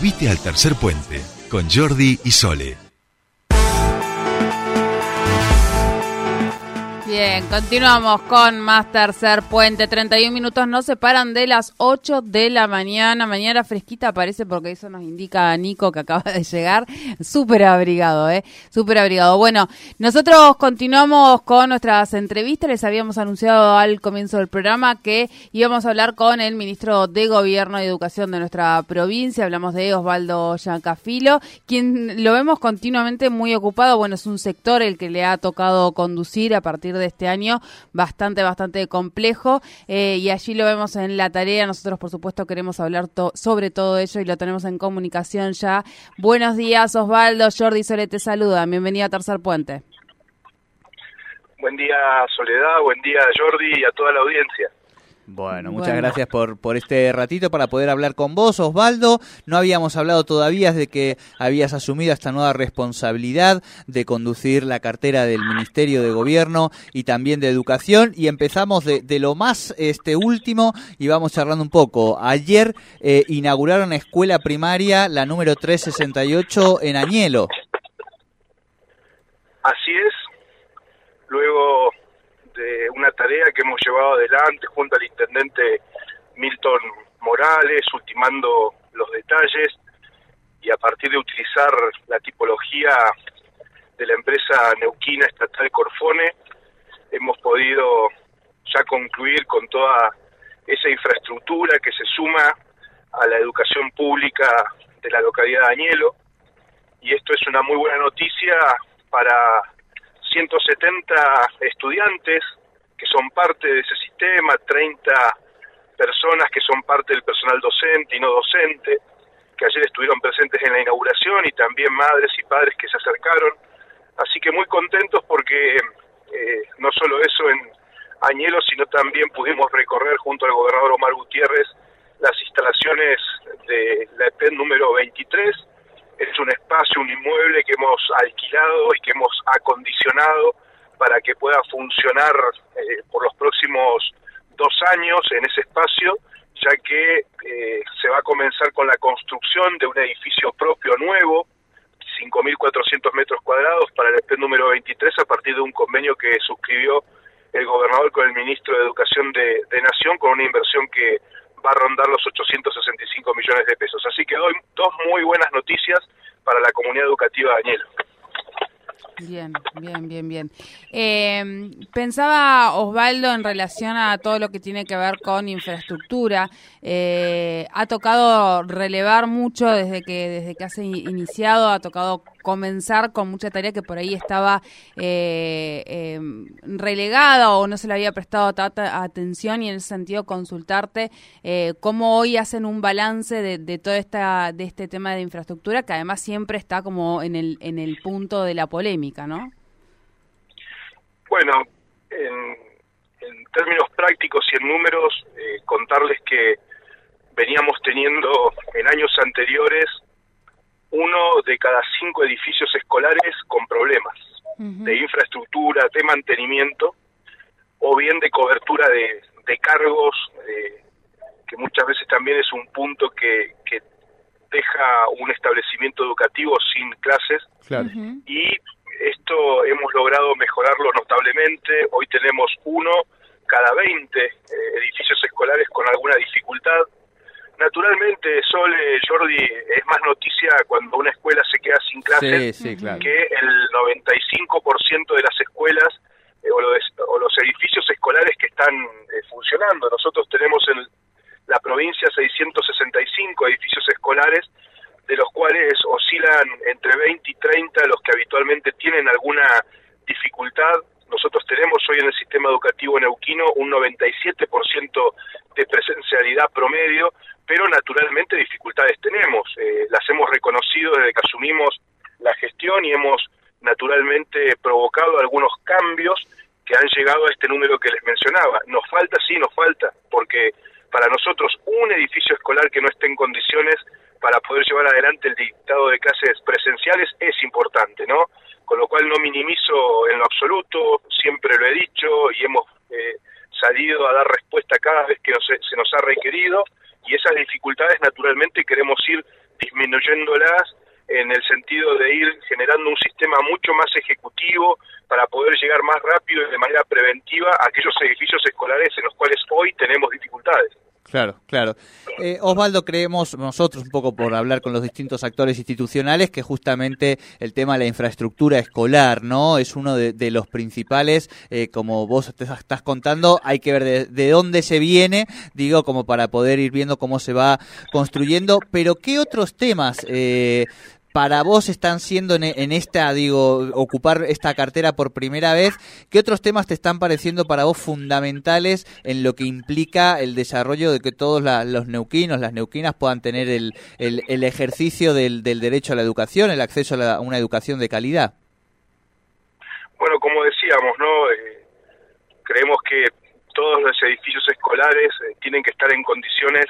Subite al tercer puente con Jordi y Sole. Bien, continuamos con más tercer puente. 31 minutos nos separan de las 8 de la mañana. Mañana fresquita parece porque eso nos indica Nico que acaba de llegar. Súper abrigado, ¿eh? Súper abrigado. Bueno, nosotros continuamos con nuestras entrevistas. Les habíamos anunciado al comienzo del programa que íbamos a hablar con el ministro de Gobierno y Educación de nuestra provincia. Hablamos de Osvaldo Yancafilo, quien lo vemos continuamente muy ocupado. Bueno, es un sector el que le ha tocado conducir a partir de de este año bastante, bastante complejo eh, y allí lo vemos en la tarea. Nosotros, por supuesto, queremos hablar sobre todo ello y lo tenemos en comunicación ya. Buenos días, Osvaldo. Jordi Sole te saluda. Bienvenido a Tercer Puente. Buen día, Soledad. Buen día, Jordi y a toda la audiencia. Bueno, muchas gracias por, por este ratito para poder hablar con vos, Osvaldo. No habíamos hablado todavía de que habías asumido esta nueva responsabilidad de conducir la cartera del Ministerio de Gobierno y también de Educación. Y empezamos de, de lo más este último y vamos charlando un poco. Ayer eh, inauguraron escuela primaria la número 368 en Añelo. Así es. Luego una tarea que hemos llevado adelante junto al intendente Milton Morales, ultimando los detalles y a partir de utilizar la tipología de la empresa neuquina estatal Corfone, hemos podido ya concluir con toda esa infraestructura que se suma a la educación pública de la localidad de Añelo. Y esto es una muy buena noticia para 170 estudiantes que son parte de ese sistema, 30 personas que son parte del personal docente y no docente, que ayer estuvieron presentes en la inauguración y también madres y padres que se acercaron. Así que muy contentos porque eh, no solo eso en Añelo, sino también pudimos recorrer junto al gobernador Omar Gutiérrez las instalaciones de la EPEN número 23, es un espacio, un inmueble que hemos alquilado y que hemos acondicionado para que pueda funcionar eh, por los próximos dos años en ese espacio, ya que eh, se va a comenzar con la construcción de un edificio propio nuevo, 5.400 metros cuadrados para el EP número 23 a partir de un convenio que suscribió el gobernador con el ministro de Educación de, de Nación con una inversión que va a rondar los 865 millones de pesos. Así que doy dos muy buenas noticias para la comunidad educativa de Añelo. Bien, bien, bien, bien. Eh, pensaba Osvaldo en relación a todo lo que tiene que ver con infraestructura. Eh, ha tocado relevar mucho desde que desde que ha iniciado, ha tocado comenzar con mucha tarea que por ahí estaba eh, em, relegada o no se le había prestado tanta atención y en ese sentido consultarte eh, cómo hoy hacen un balance de, de todo esta de este tema de infraestructura que además siempre está como en el en el punto de la polémica, ¿no? Bueno, en, en términos prácticos y en números, eh, contarles que veníamos teniendo en años anteriores uno de cada cinco edificios escolares con problemas de infraestructura, de mantenimiento o bien de cobertura de, cargos, que muchas veces también es un punto que, que deja un establecimiento educativo sin clases. Y esto hemos logrado mejorarlo notablemente. Hoy tenemos uno cada 20 eh, edificios escolares con alguna dificultad naturalmente, Sol, Jordi, es más noticia cuando una escuela se queda sin clases que el 95% de las escuelas eh, o, los, edificios escolares que están eh, funcionando. Nosotros tenemos en la provincia 665 edificios escolares, de los cuales oscilan entre 20 y 30 los que habitualmente tienen alguna dificultad. Nosotros tenemos hoy en el sistema educativo neuquino un 97% de presencialidad promedio, pero naturalmente dificultades tenemos. Eh, las hemos reconocido desde que asumimos la gestión y hemos naturalmente provocado algunos cambios que han llegado a este número que les mencionaba. Nos falta, sí, nos falta, porque para nosotros un edificio escolar que no esté en condiciones para poder llevar adelante el dictado de clases presenciales es importante, ¿no? Con lo cual no minimizo en lo absoluto, siempre lo he dicho y hemos eh, salido a dar respuesta cada vez que se nos ha requerido y esas dificultades naturalmente queremos ir disminuyéndolas en el sentido de ir generando un sistema mucho más ejecutivo para poder llegar más rápido y de manera preventiva a aquellos edificios escolares en los cuales hoy tenemos dificultades. Claro, claro. Eh, Osvaldo, creemos nosotros, un poco por hablar con los distintos actores institucionales, que justamente el tema de la infraestructura escolar, ¿no? Es uno de, los principales, eh, como vos te estás contando, hay que ver de, de, dónde se viene, digo, como para poder ir viendo cómo se va construyendo, pero ¿qué otros temas eh, para vos están siendo en, esta, digo, ocupar esta cartera por primera vez? ¿Qué otros temas te están pareciendo para vos fundamentales en lo que implica el desarrollo de que todos los neuquinos, las neuquinas puedan tener el, el, ejercicio del, derecho a la educación, el acceso a, una educación de calidad? Bueno, como decíamos, ¿no? Eh, creemos que todos los edificios escolares eh, tienen que estar en condiciones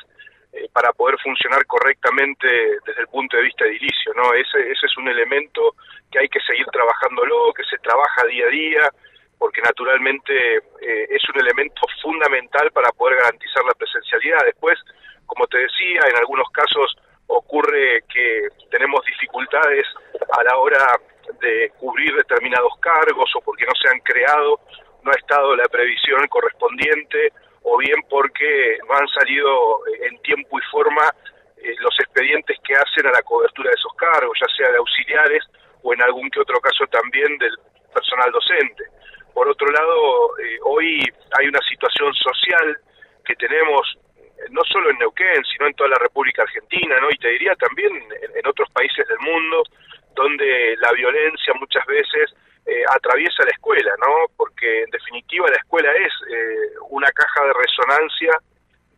eh, para poder funcionar correctamente desde el punto de vista edilicio, ¿no? Ese, ese es un elemento que hay que seguir trabajándolo, que se trabaja día a día, porque naturalmente eh, es un elemento fundamental para poder garantizar la presencialidad. Después, como te decía, en algunos casos ocurre que tenemos dificultades a la hora de cubrir determinados cargos o porque no se han creado, no ha estado la previsión correspondiente o bien porque no han salido eh, en tiempo y forma eh, los expedientes que hacen a la cobertura de esos cargos, ya sea de auxiliares o en algún que otro caso también del personal docente. Por otro lado, eh, hoy hay una situación social que tenemos no solo en Neuquén, sino en toda la República Argentina, ¿no? Y te diría también en otros países del mundo, donde la violencia muchas veces eh, atraviesa la escuela, ¿no? Porque en definitiva la escuela es eh, una caja de resonancia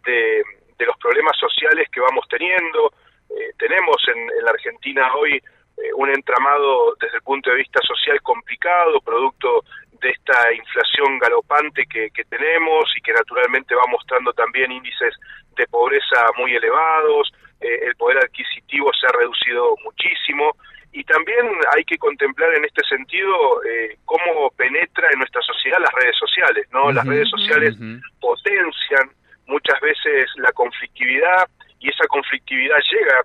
de, los problemas sociales que vamos teniendo. Eh, tenemos en, la Argentina hoy un entramado desde el punto de vista social complicado, producto de esta inflación galopante que, que tenemos y que naturalmente va mostrando también índices de pobreza muy elevados, el poder adquisitivo se ha reducido muchísimo, y también hay que contemplar en este sentido eh, cómo penetra en nuestra sociedad las redes sociales, ¿no? las redes sociales potencian muchas veces la conflictividad y esa conflictividad llega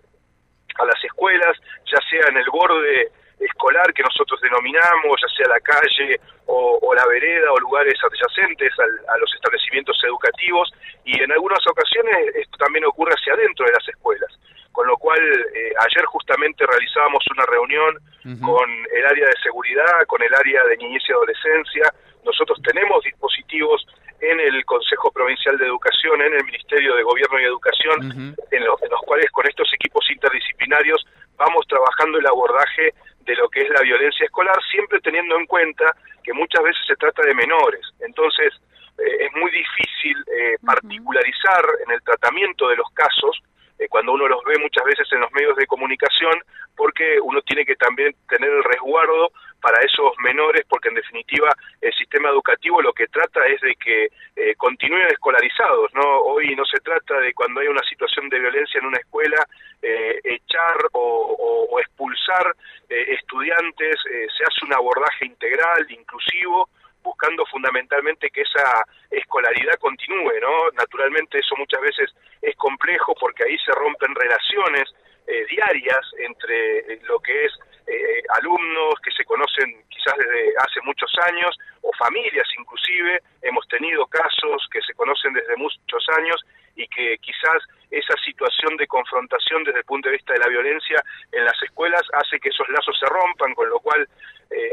a las escuelas, ya sea en el borde escolar que nosotros denominamos, ya sea la calle o, la vereda o lugares adyacentes a los establecimientos educativos y en algunas ocasiones esto también ocurre hacia adentro de las escuelas con lo cual eh, ayer justamente realizábamos una reunión con el área de seguridad, con el área de niñez y adolescencia. Nosotros tenemos dispositivos en el Consejo Provincial de Educación, en el Ministerio de Gobierno y Educación, en, los, en los cuales con estos equipos interdisciplinarios vamos trabajando el abordaje de lo que es la violencia escolar, siempre teniendo en cuenta que muchas veces se trata de menores. Entonces, eh, es muy difícil eh, particularizar en el tratamiento de los casos eh, cuando uno los ve muchas veces en los medios de comunicación, porque uno tiene que también tener el resguardo para esos menores, porque en definitiva el sistema educativo lo que trata es de que eh, continúen escolarizados, ¿no? Hoy no se trata de cuando hay una situación de violencia en una escuela, eh, echar o, o expulsar estudiantes, se hace un abordaje integral, inclusivo, buscando fundamentalmente que esa escolaridad continúe, ¿no? Naturalmente eso muchas veces es complejo porque ahí se rompen relaciones eh, diarias entre eh, lo que es eh, alumnos que se conocen quizás desde hace muchos años o familias inclusive, hemos tenido casos que se conocen desde muchos años y que quizás esa situación de confrontación desde el punto de vista de la violencia en las escuelas hace que esos lazos se rompan, con lo cual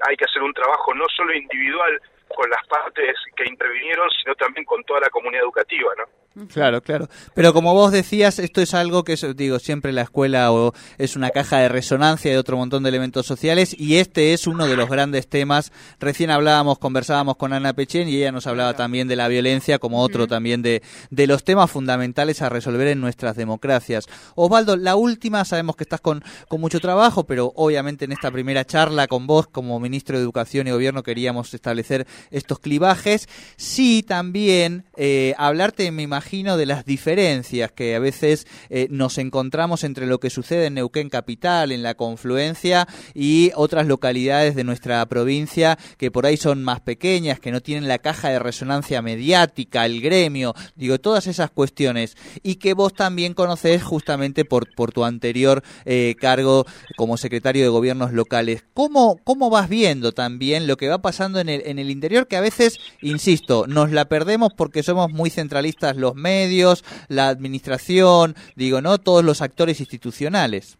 hay que hacer un trabajo no solo individual con las partes que intervinieron, sino también con toda la comunidad educativa, ¿no? Claro, claro. Pero como vos decías, esto es algo que, digo, siempre la escuela o es una caja de resonancia de otro montón de elementos sociales y este es uno de los grandes temas. Recién hablábamos, conversábamos con Ana Pechen y ella nos hablaba también de la violencia como otro también de, de los temas fundamentales a resolver en nuestras democracias. Osvaldo, la última, sabemos que estás con, con mucho trabajo, pero obviamente en esta primera charla con vos como ministro de Educación y Gobierno queríamos establecer estos clivajes. Sí, también eh, hablarte, me imagino, de las diferencias que a veces eh, nos encontramos entre lo que sucede en Neuquén Capital, en la confluencia, y otras localidades de nuestra provincia que por ahí son más pequeñas, que no tienen la caja de resonancia mediática, el gremio, digo, todas esas cuestiones, y que vos también conocés justamente por, por tu anterior eh, cargo como secretario de gobiernos locales. ¿Cómo, ¿Cómo vas viendo también lo que va pasando en el, en el interior, que a veces, insisto, nos la perdemos porque somos muy centralistas los medios, la administración, digo, ¿no? Todos los actores institucionales.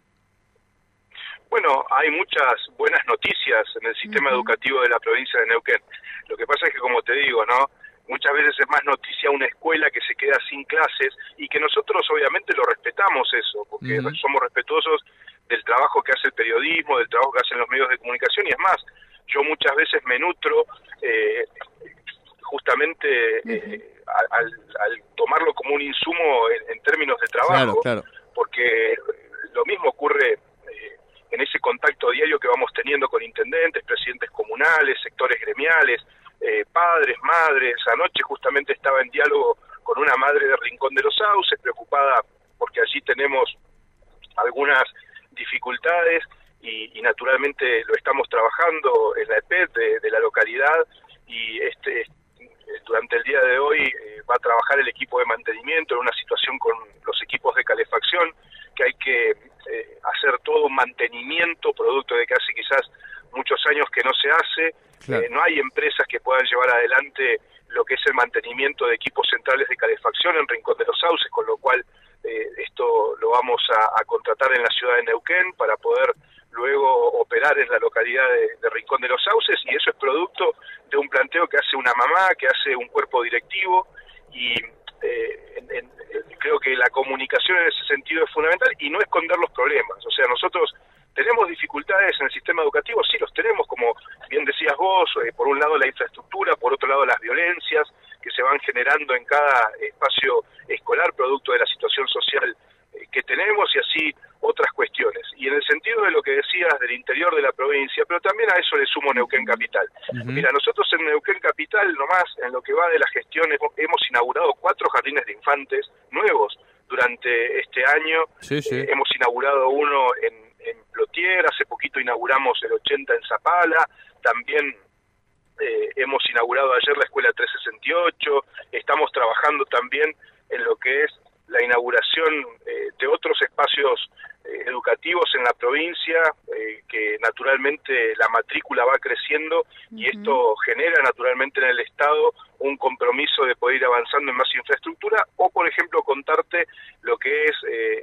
Bueno, hay muchas buenas noticias en el sistema educativo de la provincia de Neuquén. Lo que pasa es que, como te digo, ¿no? Muchas veces es más noticia una escuela que se queda sin clases y que nosotros obviamente lo respetamos eso, porque somos respetuosos del trabajo que hace el periodismo, del trabajo que hacen los medios de comunicación y es más, yo muchas veces me nutro eh, justamente eh, al, tomarlo como un insumo en, términos de trabajo, porque lo mismo ocurre eh, en ese contacto diario que vamos teniendo con intendentes, presidentes comunales, sectores gremiales, padres, madres. Anoche justamente estaba en diálogo con una madre de Rincón de los Sauces, preocupada porque allí tenemos algunas dificultades y, naturalmente lo estamos trabajando en la EPET de, la localidad y este durante el día de hoy eh, va a trabajar el equipo de mantenimiento en una situación con los equipos de calefacción que hay que eh, hacer todo un mantenimiento producto de que hace quizás muchos años que no se hace. Eh, no hay empresas que puedan llevar adelante lo que es el mantenimiento de equipos centrales de calefacción en Rincón de los Sauces con lo cual esto lo vamos a, contratar en la ciudad de Neuquén para poder luego operar en la localidad de, Rincón de los Sauces y eso es producto de un planteo que hace una mamá, que hace un cuerpo directivo y eh, creo que la comunicación en ese sentido es fundamental y no esconder los problemas. O sea, nosotros tenemos dificultades en el sistema educativo, sí los tenemos, como bien decías vos, eh, por un lado la infraestructura, por otro lado las violencias que se van generando en cada espacio escolar producto de la situación social eh, que tenemos y así otras cuestiones. Y en el sentido de lo que decías del interior de la provincia, pero también a eso le sumo Neuquén Capital. Mira, nosotros en Neuquén Capital, nomás en lo que va de la gestión, hemos inaugurado cuatro jardines de infantes nuevos durante este año. Eh, hemos inaugurado uno en, en Plotier, hace poquito inauguramos el 80 en Zapala, también eh, hemos inaugurado ayer la Escuela 368, estamos trabajando también en lo que es la inauguración eh, de otros espacios eh, educativos en la provincia, eh, que naturalmente la matrícula va creciendo y esto genera naturalmente en el Estado un compromiso de poder ir avanzando en más infraestructura o, por ejemplo, contarte lo que es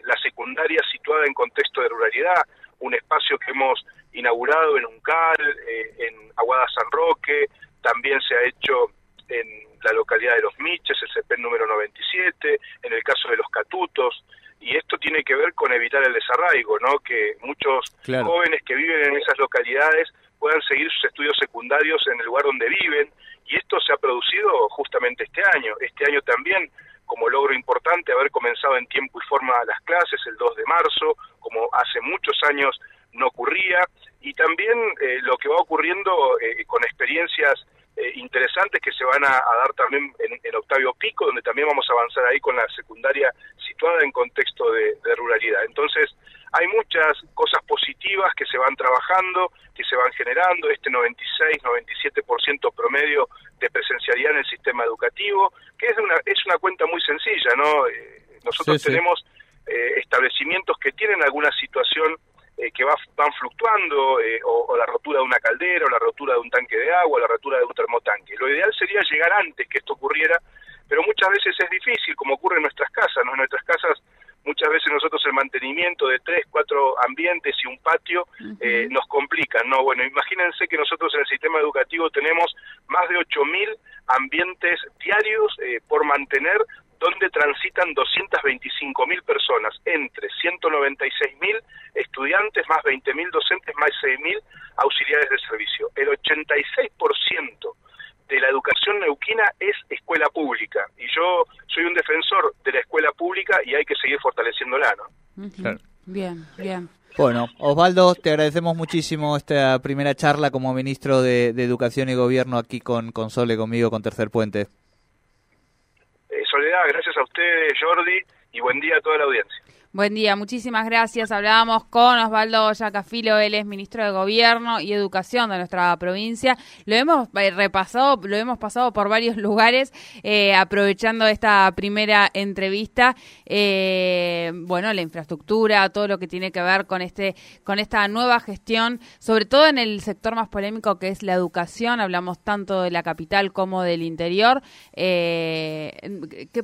la secundaria situada en contexto de ruralidad, un espacio que hemos inaugurado en Uncal, en Aguada San Roque, también se ha hecho en la localidad de Los Miches, el CEPEN número 97, en el caso de los Catutos, y esto tiene que ver con evitar el desarraigo, ¿no? Que muchos jóvenes que viven en esas localidades puedan seguir sus estudios secundarios en el lugar donde viven, y esto se ha producido justamente este año. Este año también, como logro importante, haber comenzado en tiempo y forma las clases el 2 de marzo, como hace muchos años no ocurría, y también eh, lo que va ocurriendo eh, con experiencias eh, interesantes que se van a, dar también en, Octavio Pico, donde también vamos a avanzar ahí con la secundaria situada en contexto de, ruralidad. Entonces, hay muchas cosas positivas que se van trabajando, que se van generando, este 96-97% promedio de presencialidad en el sistema educativo, que es una, es una cuenta muy sencilla, ¿no? Eh, nosotros tenemos eh, establecimientos que tienen alguna situación eh, que va, van fluctuando, eh, o, la rotura de una caldera, o la rotura de un tanque de agua, o la rotura de un termotanque. Lo ideal sería llegar antes que esto ocurriera, pero muchas veces es difícil, como ocurre en nuestras casas, ¿no? En nuestras casas muchas veces nosotros el mantenimiento de tres, cuatro ambientes y un patio eh, nos complican, ¿no? Bueno, imagínense que nosotros en el sistema educativo tenemos más de 8.000 ambientes diarios por mantener donde transitan 225 mil personas, entre 196 mil estudiantes, más 20 mil docentes, más 6 mil auxiliares de servicio. El 86% de la educación neuquina es escuela pública y yo soy un defensor de la escuela pública y hay que seguir fortaleciéndola, ¿no? Bien, bien. Bueno, Osvaldo, te agradecemos muchísimo esta primera charla como ministro de, Educación y Gobierno aquí con, con Sole, conmigo, con Tercer Puente. Gracias a ustedes, Jordi, y buen día a toda la audiencia. Buen día, muchísimas gracias. Hablábamos con Osvaldo Yacafilo, él es ministro de Gobierno y Educación de nuestra provincia. Lo hemos eh, repasado, lo hemos pasado por varios lugares, eh, aprovechando esta primera entrevista. Eh, bueno, la infraestructura, todo lo que tiene que ver con este, con esta nueva gestión, sobre todo en el sector más polémico que es la educación. Hablamos tanto de la capital como del interior. ¿Qué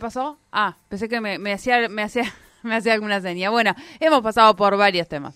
pasó? Ah, pensé que me, me hacía, me hacía me hacía alguna seña. Bueno, hemos pasado por varios temas.